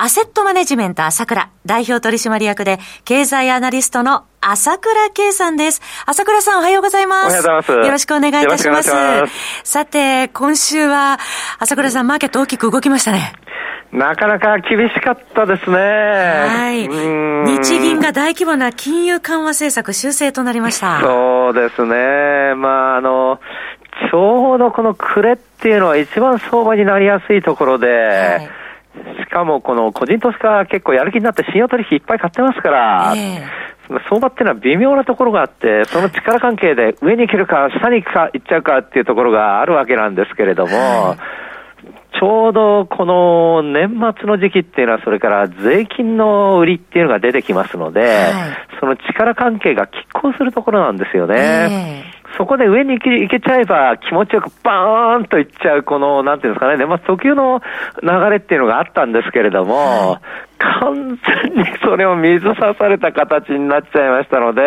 アセットマネジメント朝倉代表取締役で経済アナリストの朝倉圭さんです。朝倉さんおはようございます。おはようございます。よろしくお願いいたします。ますさて、今週は朝倉さんマーケット大きく動きましたね。なかなか厳しかったですね。はい。日銀が大規模な金融緩和政策修正となりました。そうですね。まあ、あの、ちょうどこの暮れっていうのは一番相場になりやすいところで、はいしかもこの個人投資家結構やる気になって信用取引いっぱい買ってますから、えー、相場っていうのは微妙なところがあって、その力関係で上に行けるか、下にか、行っちゃうかっていうところがあるわけなんですけれども、はい。ちょうどこの年末の時期っていうのは、それから税金の売りっていうのが出てきますので、はい、その力関係が拮抗するところなんですよね。えーそこで上に行け行けちゃえば気持ちよくバーンといっちゃう、この、なんていうんですかね、年末特有の流れっていうのがあったんですけれども、はい。完全にそれを水さされた形になっちゃいましたので、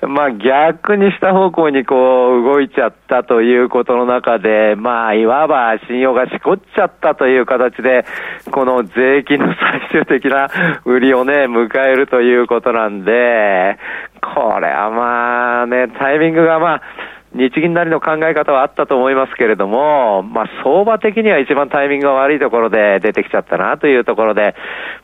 えー、まあ逆にした方向にこう動いちゃったということの中で、まあいわば信用がしこっちゃったという形で、この税金の最終的な売りをね、迎えるということなんで、これはまあね、タイミングがまあ、日銀なりの考え方はあったと思いますけれども、まあ、相場的には一番タイミングが悪いところで出てきちゃったなというところで、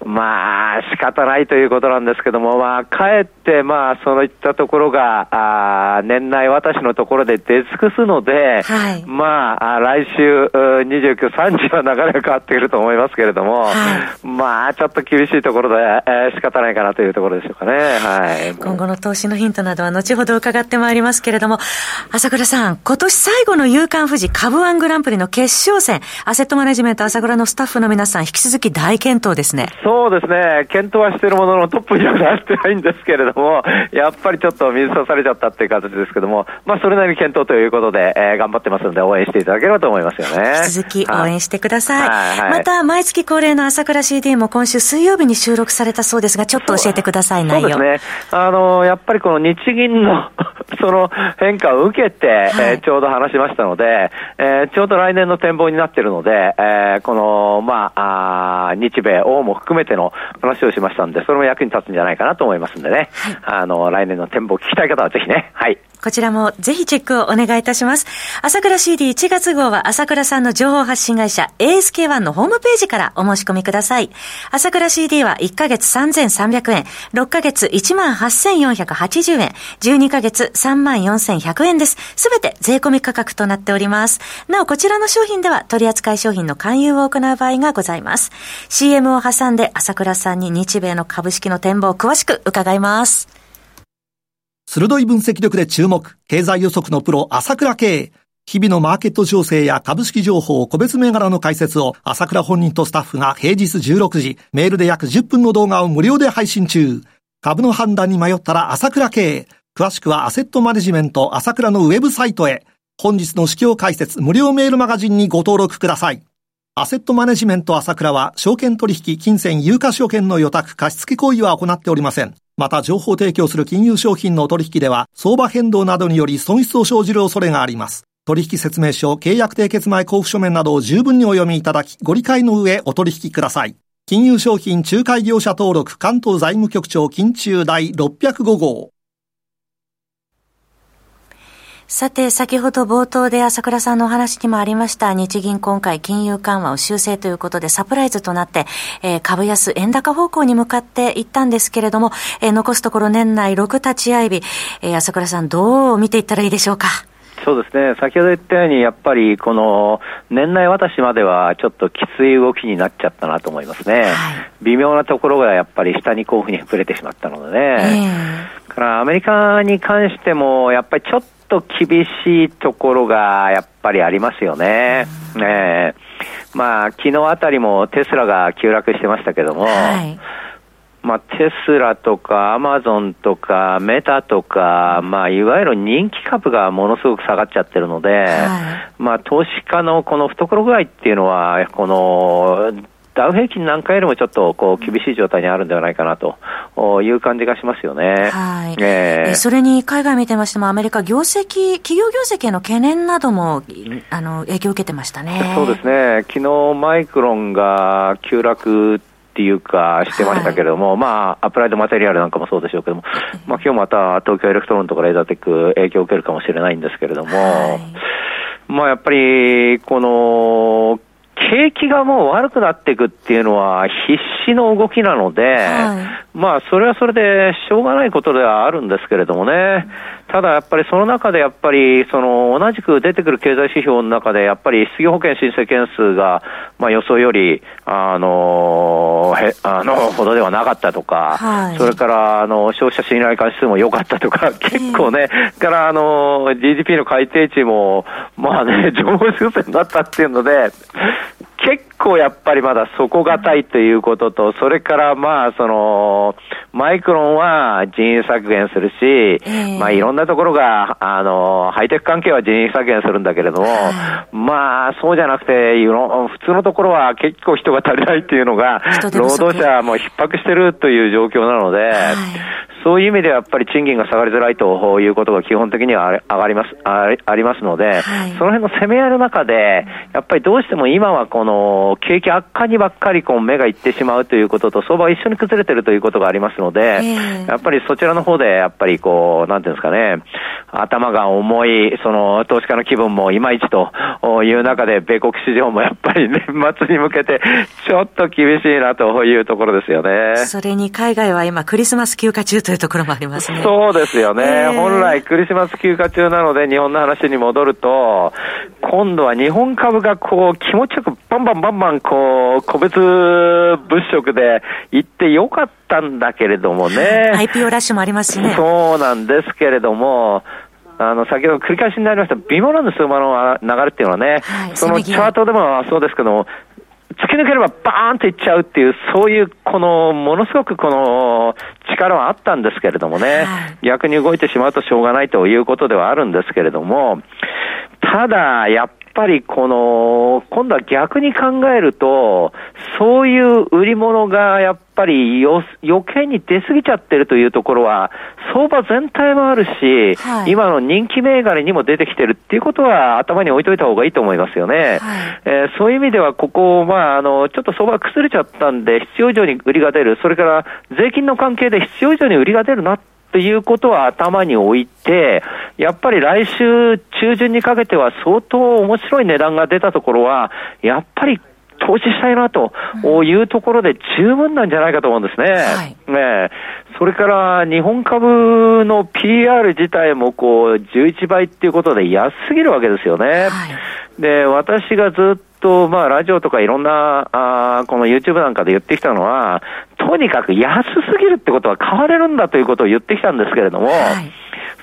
まあ、仕方ないということなんですけども、まあ、かえって、まあ、そういったところが、あ年内私のところで出尽くすので、はい、まあ、来週29、30は流れが変わってくると思いますけれども、はい、まあ、ちょっと厳しいところで、えー、仕方ないかなというところでしょうかね。はい。今後の投資のヒントなどは後ほど伺ってまいりますけれども、朝倉さん、今年最後の夕刊富士株ワングランプリの決勝戦、アセットマネジメント朝倉のスタッフの皆さん、引き続き大健闘ですね。そうですね。検討はしているもののトップにはなってないんですけれども、やっぱりちょっと水差されちゃったっていう形ですけども、まあ、それなりに検討ということで、えー、頑張ってますので、応援していただければと思いますよね。引き続き応援してください。はいはい、また、毎月恒例の朝倉 CD も今週水曜日に収録されたそうですが、ちょっと教えてください、内容。そうですね。あの、やっぱりこの日銀の その変化を受けて、はい、えー、ちょうど話しましたので、えー、ちょうど来年の展望になっているので、えー、この、まあ、あ日米、欧も含めての話をしましたんで、それも役に立つんじゃないかなと思いますんでね、はい、あの、来年の展望を聞きたい方はぜひね、はい。こちらもぜひチェックをお願いいたします。朝倉 CD1 月号は朝倉さんの情報発信会社 ASK1 のホームページからお申し込みください。朝倉 CD は1ヶ月3300円、6ヶ月18,480円、12ヶ月34,100円です。すべて税込み価格となっております。なお、こちらの商品では取扱い商品の勧誘を行う場合がございます。CM を挟んで朝倉さんに日米の株式の展望を詳しく伺います。鋭い分析力で注目、経済予測のプロ、朝倉慶。日々のマーケット情勢や株式情報、個別銘柄の解説を朝倉本人とスタッフが平日16時、メールで約10分の動画を無料で配信中。株の判断に迷ったら朝倉慶。詳しくはアセットマネジメント朝倉のウェブサイトへ。本日の市況解説無料メールマガジンにご登録ください。アセットマネジメント朝倉は、証券取引、金銭、有価証券の予託、貸付行為は行っておりません。また、情報提供する金融商品の取引では、相場変動などにより損失を生じる恐れがあります。取引説明書、契約締結前交付書面などを十分にお読みいただき、ご理解の上お取引ください。金融商品仲介業者登録関東財務局長金中第605号。さて、先ほど冒頭で朝倉さんのお話にもありました、日銀今回金融緩和を修正ということでサプライズとなって、えー、株安円高方向に向かっていったんですけれども、えー、残すところ年内6立ち会い日、えー、朝倉さんどう見ていったらいいでしょうか？そうですね、先ほど言ったように、やっぱりこの年内私まではちょっときつい動きになっちゃったなと思いますね、はい、微妙なところがやっぱり下にこういうふうに触れてしまったのでね、えー、からアメリカに関しても、やっぱりちょっと厳しいところがやっぱりありますよね。ねまあ、昨日あたりもテスラが急落してましたけども、はい。まあ、テスラとかアマゾンとかメタとか、まあ、いわゆる人気株がものすごく下がっちゃってるので、はい、まあ、投資家のこの懐具合っていうのは、この、ダウ平均なんかよりもちょっとこう厳しい状態にあるんではないかなという感じがしますよね。はい。えー、それに海外見てましても、アメリカ業績、企業業績への懸念なども、あの、影響を受けてましたね。そうですね。昨日マイクロンが急落っていうか、してましたけれども、はい、まあ、アプライドマテリアルなんかもそうでしょうけども、まあ、今日また東京エレクトロンとかレーザーテック影響を受けるかもしれないんですけれども、はい、まあ、やっぱり、この、景気がもう悪くなっていくっていうのは必死の動きなので、はい、まあ、それはそれでしょうがないことではあるんですけれどもね。ただやっぱりその中でやっぱり、その同じく出てくる経済指標の中で、やっぱり失業保険申請件数が、まあ予想より、あの、へ、あの、ほどではなかったとか、はい、それから、あの、消費者信頼感指数も良かったとか、結構ね、からあの、GDP の改定値も、まあね、上方修正になったっていうので、結構やっぱりまだ底堅いということと、それからまあ、その、マイクロンは人員削減するし、えー、まあいろんなところが、あの、ハイテク関係は人員削減するんだけれども、まあそうじゃなくて、普通のところは結構人が足りないっていうのが、労働者も逼迫してるという状況なので、はい。そういう意味ではやっぱり賃金が下がりづらいということが基本的には上がります、ありますので、はい、その辺の攻め合いの中で、やっぱりどうしても今はこの景気悪化にばっかりこう目がいってしまうということと、相場が一緒に崩れてるということがありますので、えー、やっぱりそちらの方で、やっぱりこう、なんていうんですかね、頭が重い、その投資家の気分もいまいちという中で、米国市場もやっぱり年 末に向けて、ちょっと厳しいなというところですよね。それに海外は今、クリスマス休暇中というところもありますね。そうですよね。えー、本来クリスマス休暇中なので日本の話に戻ると、今度は日本株がこう気持ちよくバンバンバンバンこう個別物色で行ってよかったんだけれどもね。IPO ラッシュもありますしね。そうなんですけれども、あの、先ほど繰り返しになりました、ビモランド相場の流れっていうのはね、はい、そのチャートでもそうですけども、突き抜ければバーンといっちゃうっていう、そういう、この、ものすごくこの、力はあったんですけれどもね、はい、逆に動いてしまうとしょうがないということではあるんですけれども、ただ、やっぱりこの、今度は逆に考えると、そういう売り物がやっぱり余計に出過ぎちゃってるというところは、相場全体もあるし、はい、今の人気銘柄にも出てきてるっていうことは頭に置いといた方がいいと思いますよね。はい、えー、そういう意味では、ここ、まあ、あの、ちょっと相場が崩れちゃったんで、必要以上に売りが出る。それから、税金の関係で必要以上に売りが出るなということは頭に置いて、やっぱり来週中旬にかけては相当面白い値段が出たところは、やっぱり投資したいなというところで十分なんじゃないかと思うんですね。はい、ねそれから日本株の PR 自体もこう11倍っていうことで安すぎるわけですよね。はい、で、私がずっと、まあ、ラジオとかいろんな、あこの YouTube なんかで言ってきたのは、とにかく安すぎるってことは買われるんだということを言ってきたんですけれども、はい、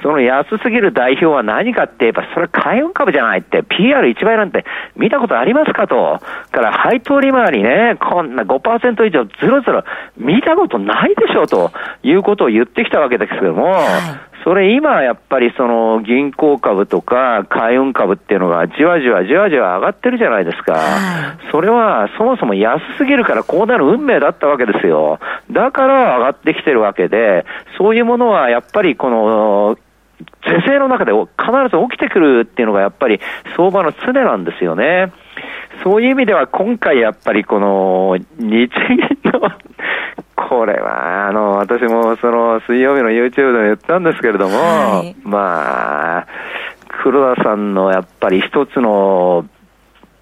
その安すぎる代表は何かって言えば、それ海運株じゃないって、PR1 倍なんて見たことありますかと。から配当利回りね、こんな5%以上ずるずる見たことないでしょうということを言ってきたわけですけども、はいそれ今やっぱりその銀行株とか海運株っていうのがじわじわじわじわ上がってるじゃないですか。それはそもそも安すぎるからこうなる運命だったわけですよ。だから上がってきてるわけで、そういうものはやっぱりこの是正の中で必ず起きてくるっていうのがやっぱり相場の常なんですよね。そういう意味では今回やっぱりこの日銀のこれは、あの、私もその水曜日の YouTube でも言ったんですけれども、はい、まあ、黒田さんのやっぱり一つの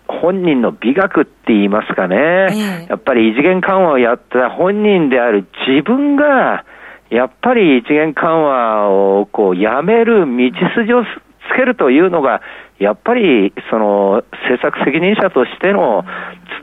本人の美学って言いますかね、えやっぱり異次元緩和をやった本人である自分が、やっぱり一元緩和をこうやめる道筋をつけるというのが、やっぱりその政策責任者としての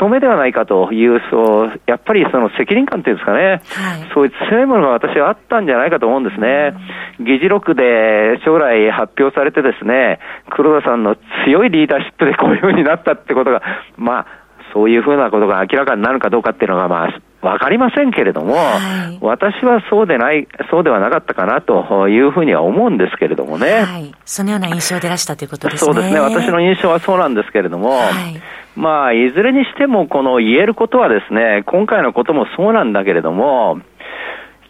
務めではないかという、そうやっぱりその責任感っていうんですかね、はい、そういう強いものが私はあったんじゃないかと思うんですね。議事録で将来発表されてですね、黒田さんの強いリーダーシップでこういうふうになったってことが、まあ、そういうふうなことが明らかになるかどうかっていうのが、まあ、わかりませんけれども、はい、私はそうでない、そうではなかったかなというふうには思うんですけれどもね。はい。そのような印象でらしたということですね。そうですね。私の印象はそうなんですけれども、はい、まあ、いずれにしても、この言えることはですね、今回のこともそうなんだけれども、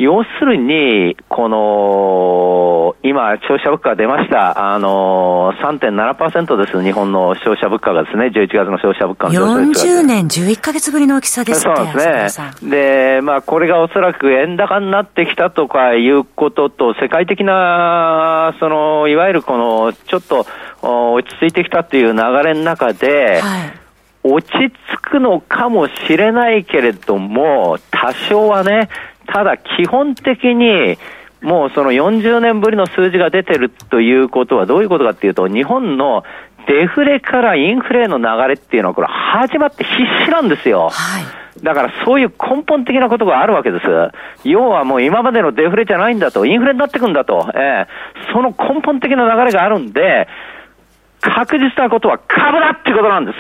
要するに、この、今、消費者物価が出ました。あの、3.7%です、日本の消費者物価がですね、11月の消費者物価の上昇率40年11ヶ月ぶりの大きさですそうですね。で、まあ、これがおそらく円高になってきたとかいうことと、世界的な、その、いわゆるこの、ちょっと、落ち着いてきたっていう流れの中で、はい。落ち着くのかもしれないけれども、多少はね、ただ基本的に、もうその40年ぶりの数字が出てるということはどういうことかっていうと、日本のデフレからインフレの流れっていうのはこれ始まって必死なんですよ。はい。だからそういう根本的なことがあるわけです。要はもう今までのデフレじゃないんだと、インフレになってくんだと、えー、その根本的な流れがあるんで、確実なことは株だってことなんです。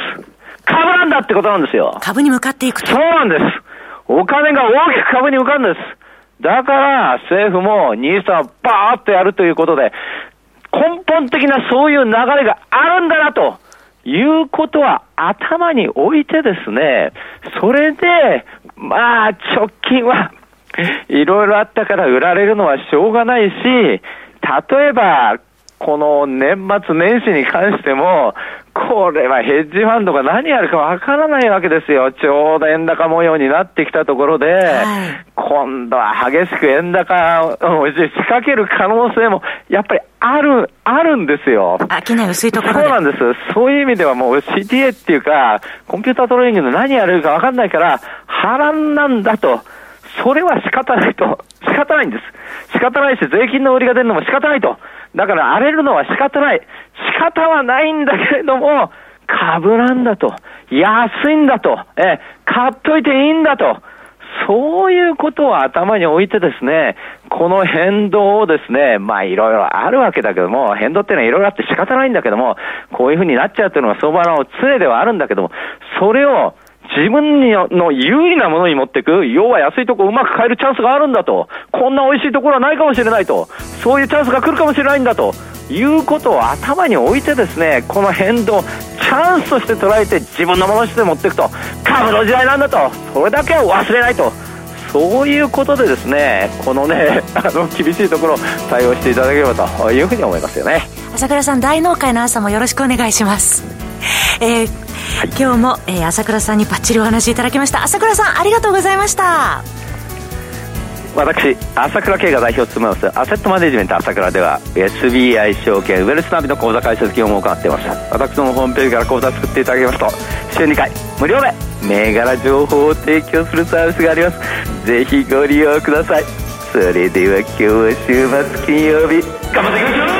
株なんだってことなんですよ。株に向かっていくと。そうなんです。お金が大きく株に向かんです。だから政府もニーサをバーッとやるということで、根本的なそういう流れがあるんだなということは頭に置いてですね、それで、まあ直近はいろいろあったから売られるのはしょうがないし、例えばこの年末年始に関しても、これはヘッジファンドが何やるかわからないわけですよ。ちょうど円高模様になってきたところで、はい、今度は激しく円高を仕掛ける可能性も、やっぱりある、あるんですよ。商い薄いところそうなんです。そういう意味ではもう CTA っていうか、コンピュータートレーニングで何やるかわかんないから、波乱なんだと。それは仕方ないと。仕方ないんです。仕方ないし、税金の売りが出るのも仕方ないと。だから荒れるのは仕方ない。仕方はないんだけれども、株なんだと。安いんだと。え、買っといていいんだと。そういうことを頭に置いてですね、この変動をですね、まあいろいろあるわけだけども、変動っていうのはいろいろあって仕方ないんだけども、こういうふうになっちゃうっていうのが相場の常ではあるんだけども、それを自分の有利なものに持っていく、要は安いとこをうまく買えるチャンスがあるんだと、こんな美味しいところはないかもしれないと、そういうチャンスが来るかもしれないんだということを頭に置いてですね、この変動、チャンスとして捉えて自分のものとして持っていくと、株の時代なんだと、それだけは忘れないと。そういうことでですね、このね、あの厳しいところ対応していただければというふうに思いますよね。朝倉さん、大納会の朝もよろしくお願いします。えーはい、今日も、えー、朝倉さんにバッチリお話しいただきました。朝倉さんありがとうございました。私朝倉慶が代表を務めますアセットマネジメント朝倉では SBI 証券ウェルスナビの口座開設業務を行っています。私どもホームページから口座作っていただきますと週2回無料で銘柄情報を提供するサービスがあります。ぜひご利用ください。それでは今日は週末金曜日。頑張っていきましょう